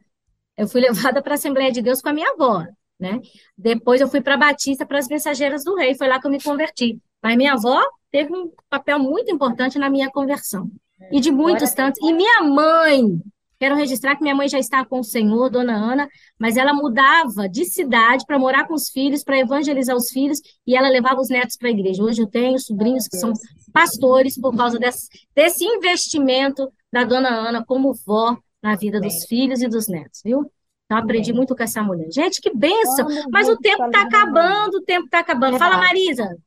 eu fui <laughs> levada para a Assembleia de Deus com a minha avó, né? Depois eu fui para Batista para as Mensageiras do Rei, foi lá que eu me converti. Mas minha avó teve um papel muito importante na minha conversão. E de muitos tantos. E minha mãe, quero registrar que minha mãe já está com o Senhor, dona Ana, mas ela mudava de cidade para morar com os filhos, para evangelizar os filhos, e ela levava os netos para a igreja. Hoje eu tenho sobrinhos que são pastores por causa desse, desse investimento da dona Ana como vó na vida dos filhos e dos netos, viu? Então, aprendi muito com essa mulher. Gente, que benção! Mas o tempo está acabando, o tempo está acabando. Fala, Marisa.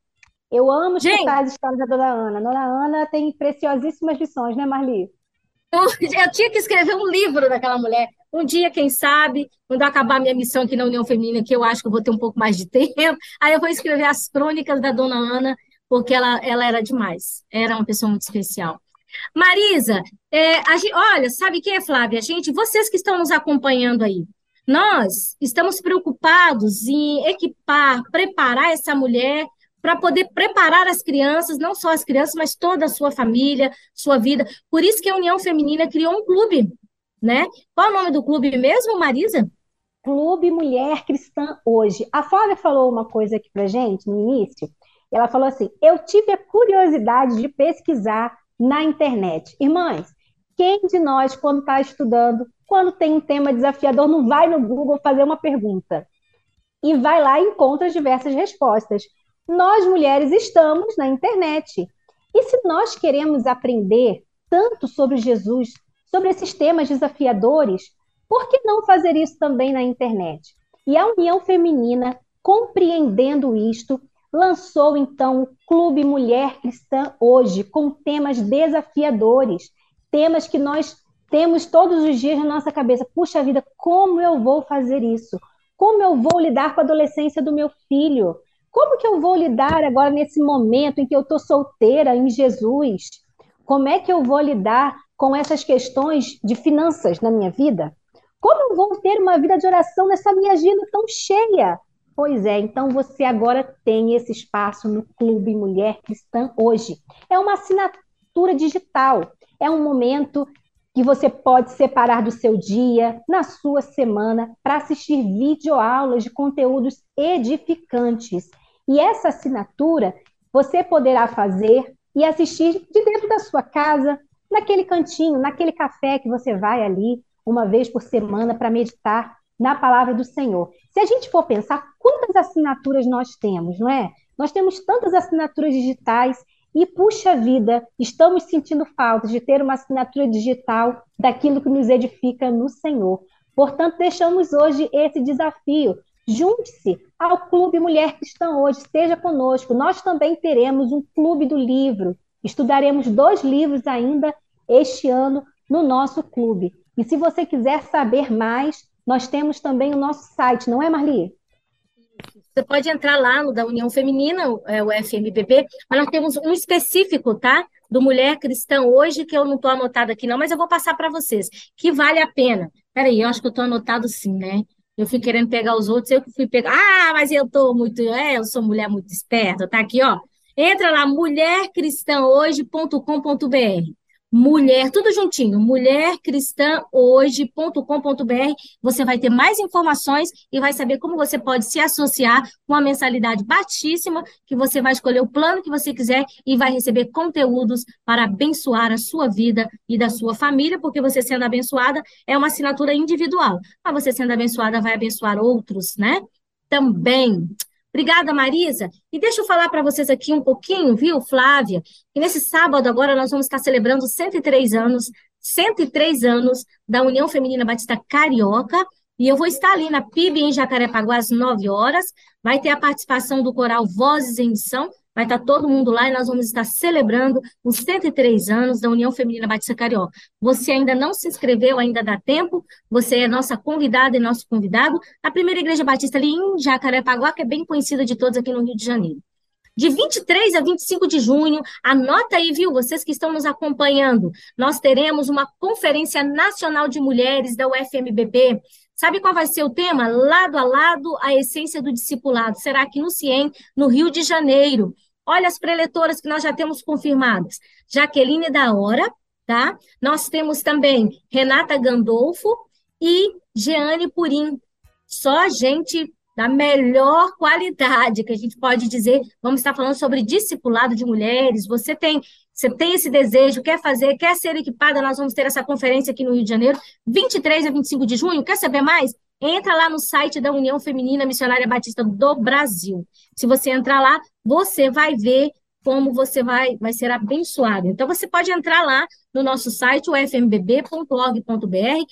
Eu amo Gente, escutar as histórias da Dona Ana. Dona Ana tem preciosíssimas lições, né, Marli? <laughs> Eu, tinha que escrever um livro daquela mulher. Um dia, quem sabe, quando acabar minha missão aqui na União Feminina, que eu acho que eu vou ter um pouco mais de <laughs> tempo, aí eu vou escrever as crônicas da Dona Ana, porque ela, ela era demais. Era uma pessoa muito especial. Marisa, é, gente, olha, sabe o que, Flávia? Gente, vocês que estão nos acompanhando aí, nós estamos preocupados em equipar, preparar essa mulher para poder preparar as crianças, não só as crianças, mas toda a sua família, sua vida. Por isso que a União Feminina criou um clube, né? Qual é o nome do clube mesmo, Marisa? Clube Mulher Cristã Hoje. A Flávia falou uma coisa aqui para gente no início. Ela falou assim: eu tive a curiosidade de pesquisar na internet. Irmãs, quem de nós, quando está estudando, quando tem um tema desafiador, não vai no Google fazer uma pergunta? E vai lá e encontra diversas respostas nós mulheres estamos na internet. E se nós queremos aprender tanto sobre Jesus, sobre esses temas desafiadores, por que não fazer isso também na internet? E a União Feminina, compreendendo isto, lançou então o Clube Mulher Cristã Hoje, com temas desafiadores, temas que nós temos todos os dias na nossa cabeça. Puxa vida, como eu vou fazer isso? Como eu vou lidar com a adolescência do meu filho? Como que eu vou lidar agora nesse momento em que eu estou solteira em Jesus? Como é que eu vou lidar com essas questões de finanças na minha vida? Como eu vou ter uma vida de oração nessa minha agenda tão cheia? Pois é, então você agora tem esse espaço no Clube Mulher Cristã hoje. É uma assinatura digital, é um momento que você pode separar do seu dia, na sua semana, para assistir videoaulas de conteúdos edificantes e essa assinatura você poderá fazer e assistir de dentro da sua casa, naquele cantinho, naquele café que você vai ali uma vez por semana para meditar na palavra do Senhor. Se a gente for pensar quantas assinaturas nós temos, não é? Nós temos tantas assinaturas digitais e, puxa vida, estamos sentindo falta de ter uma assinatura digital daquilo que nos edifica no Senhor. Portanto, deixamos hoje esse desafio. Junte-se ao Clube Mulher Cristã hoje, esteja conosco. Nós também teremos um Clube do Livro. Estudaremos dois livros ainda este ano no nosso clube. E se você quiser saber mais, nós temos também o nosso site, não é, Marli? Você pode entrar lá no da União Feminina, é, o FMBB, mas nós temos um específico, tá? Do Mulher Cristã hoje, que eu não estou anotado aqui, não, mas eu vou passar para vocês, que vale a pena. Peraí, eu acho que eu estou anotado sim, né? Eu fui querendo pegar os outros, eu que fui pegar. Ah, mas eu tô muito. É, eu sou mulher muito esperta, tá aqui, ó. Entra lá, mulhercristãohoje.com.br mulher, tudo juntinho, mulhercristãohoje.com.br. Você vai ter mais informações e vai saber como você pode se associar com uma mensalidade baixíssima, que você vai escolher o plano que você quiser e vai receber conteúdos para abençoar a sua vida e da sua família, porque você sendo abençoada é uma assinatura individual, mas você sendo abençoada vai abençoar outros, né? Também. Obrigada, Marisa. E deixa eu falar para vocês aqui um pouquinho, viu, Flávia? Que nesse sábado agora nós vamos estar celebrando 103 anos, 103 anos da União Feminina Batista Carioca. E eu vou estar ali na PIB em Jacarepaguá às 9 horas. Vai ter a participação do coral Vozes em Missão, Vai estar todo mundo lá e nós vamos estar celebrando os 103 anos da União Feminina Batista Carioca. Você ainda não se inscreveu, ainda dá tempo. Você é nossa convidada e nosso convidado. A primeira igreja batista ali em Jacarepaguá, que é bem conhecida de todos aqui no Rio de Janeiro. De 23 a 25 de junho, anota aí, viu, vocês que estão nos acompanhando, nós teremos uma Conferência Nacional de Mulheres da UFMBB. Sabe qual vai ser o tema? Lado a lado, a essência do discipulado. Será aqui no CIEM, no Rio de Janeiro. Olha as preletoras que nós já temos confirmadas. Jaqueline da Hora, tá? Nós temos também Renata Gandolfo e Jeane Purim. Só gente da melhor qualidade, que a gente pode dizer. Vamos estar falando sobre discipulado de mulheres. Você tem, você tem esse desejo, quer fazer, quer ser equipada? Nós vamos ter essa conferência aqui no Rio de Janeiro, 23 a 25 de junho. Quer saber mais? Entra lá no site da União Feminina Missionária Batista do Brasil. Se você entrar lá, você vai ver como você vai, vai ser abençoado. Então, você pode entrar lá no nosso site, o fmbb.org.br,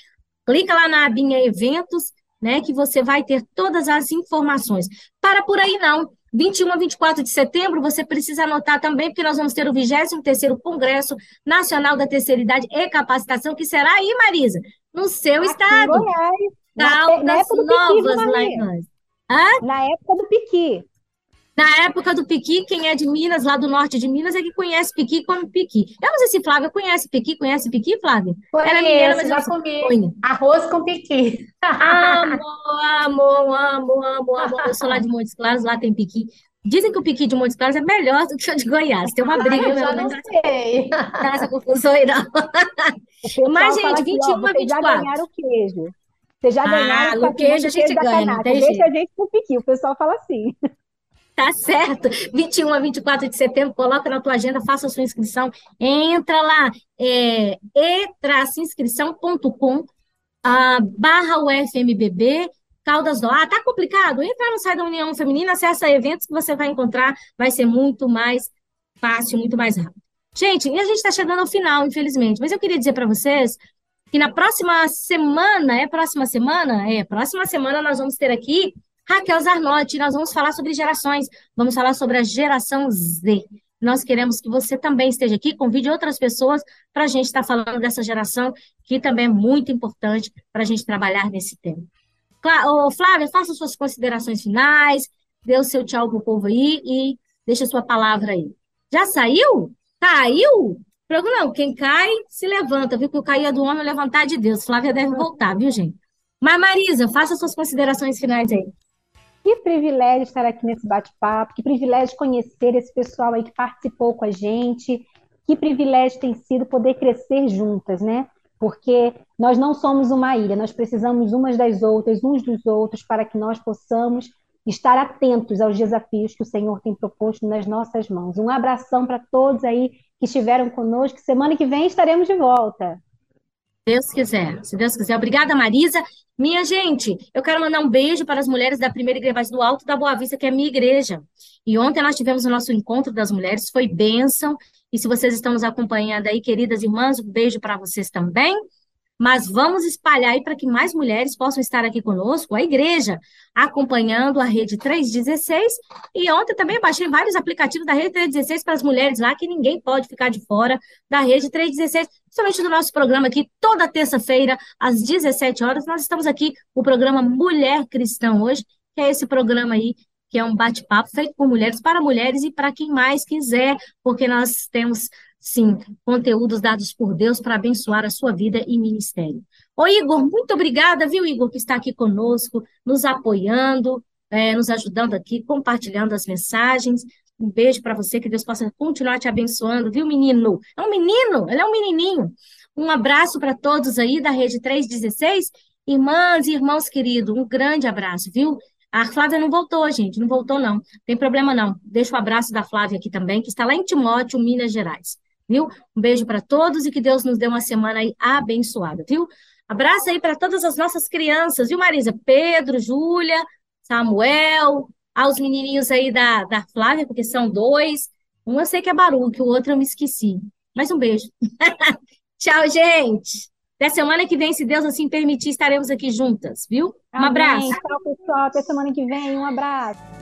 clica lá na abinha Eventos, né, que você vai ter todas as informações. Para por aí não. 21 a 24 de setembro, você precisa anotar também, porque nós vamos ter o 23º Congresso Nacional da Terceira Idade e Capacitação, que será aí, Marisa, no seu Aqui estado. Goiás. Caldas na, época do Novas, piqui, lá em nós. Na época do Piqui. Na época do Piqui, quem é de Minas, lá do norte de Minas, é que conhece Piqui e come Piqui. Eu não sei se Flávia conhece Piqui. Conhece Piqui, Flávia? Conheço, Ela é mineira, mas já comi. Arroz com Piqui. Amo, <laughs> amo, amo, amo, amo. Eu sou lá de Montes Claros, lá tem Piqui. Dizem que o Piqui de Montes Claros é melhor do que o de Goiás. Tem uma briga. eu já não sei. Não essa confusão aí, não. <laughs> Mas, gente, 21 a 24. Já ganharam o queijo. Vocês já ganharam ah, o queijo a gente ganha, Deixa jeito. a gente pro Piqui, o pessoal fala assim. Tá certo. 21 a 24 de setembro, coloca na tua agenda, faça a sua inscrição. Entra lá, é, e-inscrição.com ah, barra UFMBB, Caldas do Ah, tá complicado? Entra no site da União Feminina, acessa eventos que você vai encontrar, vai ser muito mais fácil, muito mais rápido. Gente, e a gente está chegando ao final, infelizmente, mas eu queria dizer para vocês que na próxima semana, é próxima semana? É, próxima semana nós vamos ter aqui Raquel Zarnotti, nós vamos falar sobre gerações, vamos falar sobre a geração Z. Nós queremos que você também esteja aqui, convide outras pessoas para a gente estar falando dessa geração, que também é muito importante para a gente trabalhar nesse tema. Claro, Flávia, faça suas considerações finais, dê o seu tchau para o povo aí e deixa a sua palavra aí. Já saiu? Caiu? Não, quem cai se levanta, viu? Que o cair é do homem, levantar de Deus. Flávia deve voltar, viu, gente? Mas, Marisa, faça suas considerações finais aí. Que privilégio estar aqui nesse bate-papo, que privilégio conhecer esse pessoal aí que participou com a gente, que privilégio tem sido poder crescer juntas, né? Porque nós não somos uma ilha, nós precisamos umas das outras, uns dos outros, para que nós possamos estar atentos aos desafios que o Senhor tem proposto nas nossas mãos. Um abração para todos aí que estiveram conosco. Semana que vem estaremos de volta. Deus quiser, se Deus quiser. Obrigada, Marisa. Minha gente, eu quero mandar um beijo para as mulheres da primeira igreja do Alto da Boa Vista, que é minha igreja. E ontem nós tivemos o nosso encontro das mulheres, foi bênção. E se vocês estão nos acompanhando aí, queridas irmãs, um beijo para vocês também mas vamos espalhar aí para que mais mulheres possam estar aqui conosco, a igreja, acompanhando a Rede 316. E ontem também baixei vários aplicativos da Rede 316 para as mulheres lá, que ninguém pode ficar de fora da Rede 316, principalmente do nosso programa aqui, toda terça-feira, às 17 horas. Nós estamos aqui, o programa Mulher Cristã hoje, que é esse programa aí que é um bate-papo feito por mulheres para mulheres e para quem mais quiser, porque nós temos sim, conteúdos dados por Deus para abençoar a sua vida e ministério. Ô Igor, muito obrigada, viu, Igor, que está aqui conosco, nos apoiando, é, nos ajudando aqui, compartilhando as mensagens. Um beijo para você, que Deus possa continuar te abençoando, viu, menino? É um menino, ele é um menininho. Um abraço para todos aí da Rede 316. Irmãs e irmãos queridos, um grande abraço, viu? A Flávia não voltou, gente, não voltou, não. Tem problema, não. Deixa o abraço da Flávia aqui também, que está lá em Timóteo, Minas Gerais viu? Um beijo para todos e que Deus nos dê uma semana aí abençoada, viu? Abraço aí para todas as nossas crianças, viu, Marisa? Pedro, Júlia, Samuel, aos menininhos aí da, da Flávia, porque são dois. Um eu sei que é Baruque, o outro eu me esqueci. Mas um beijo. <laughs> Tchau, gente. Até semana que vem, se Deus assim permitir, estaremos aqui juntas, viu? Um Amém. abraço. Tchau, pessoal. Até semana que vem. Um abraço.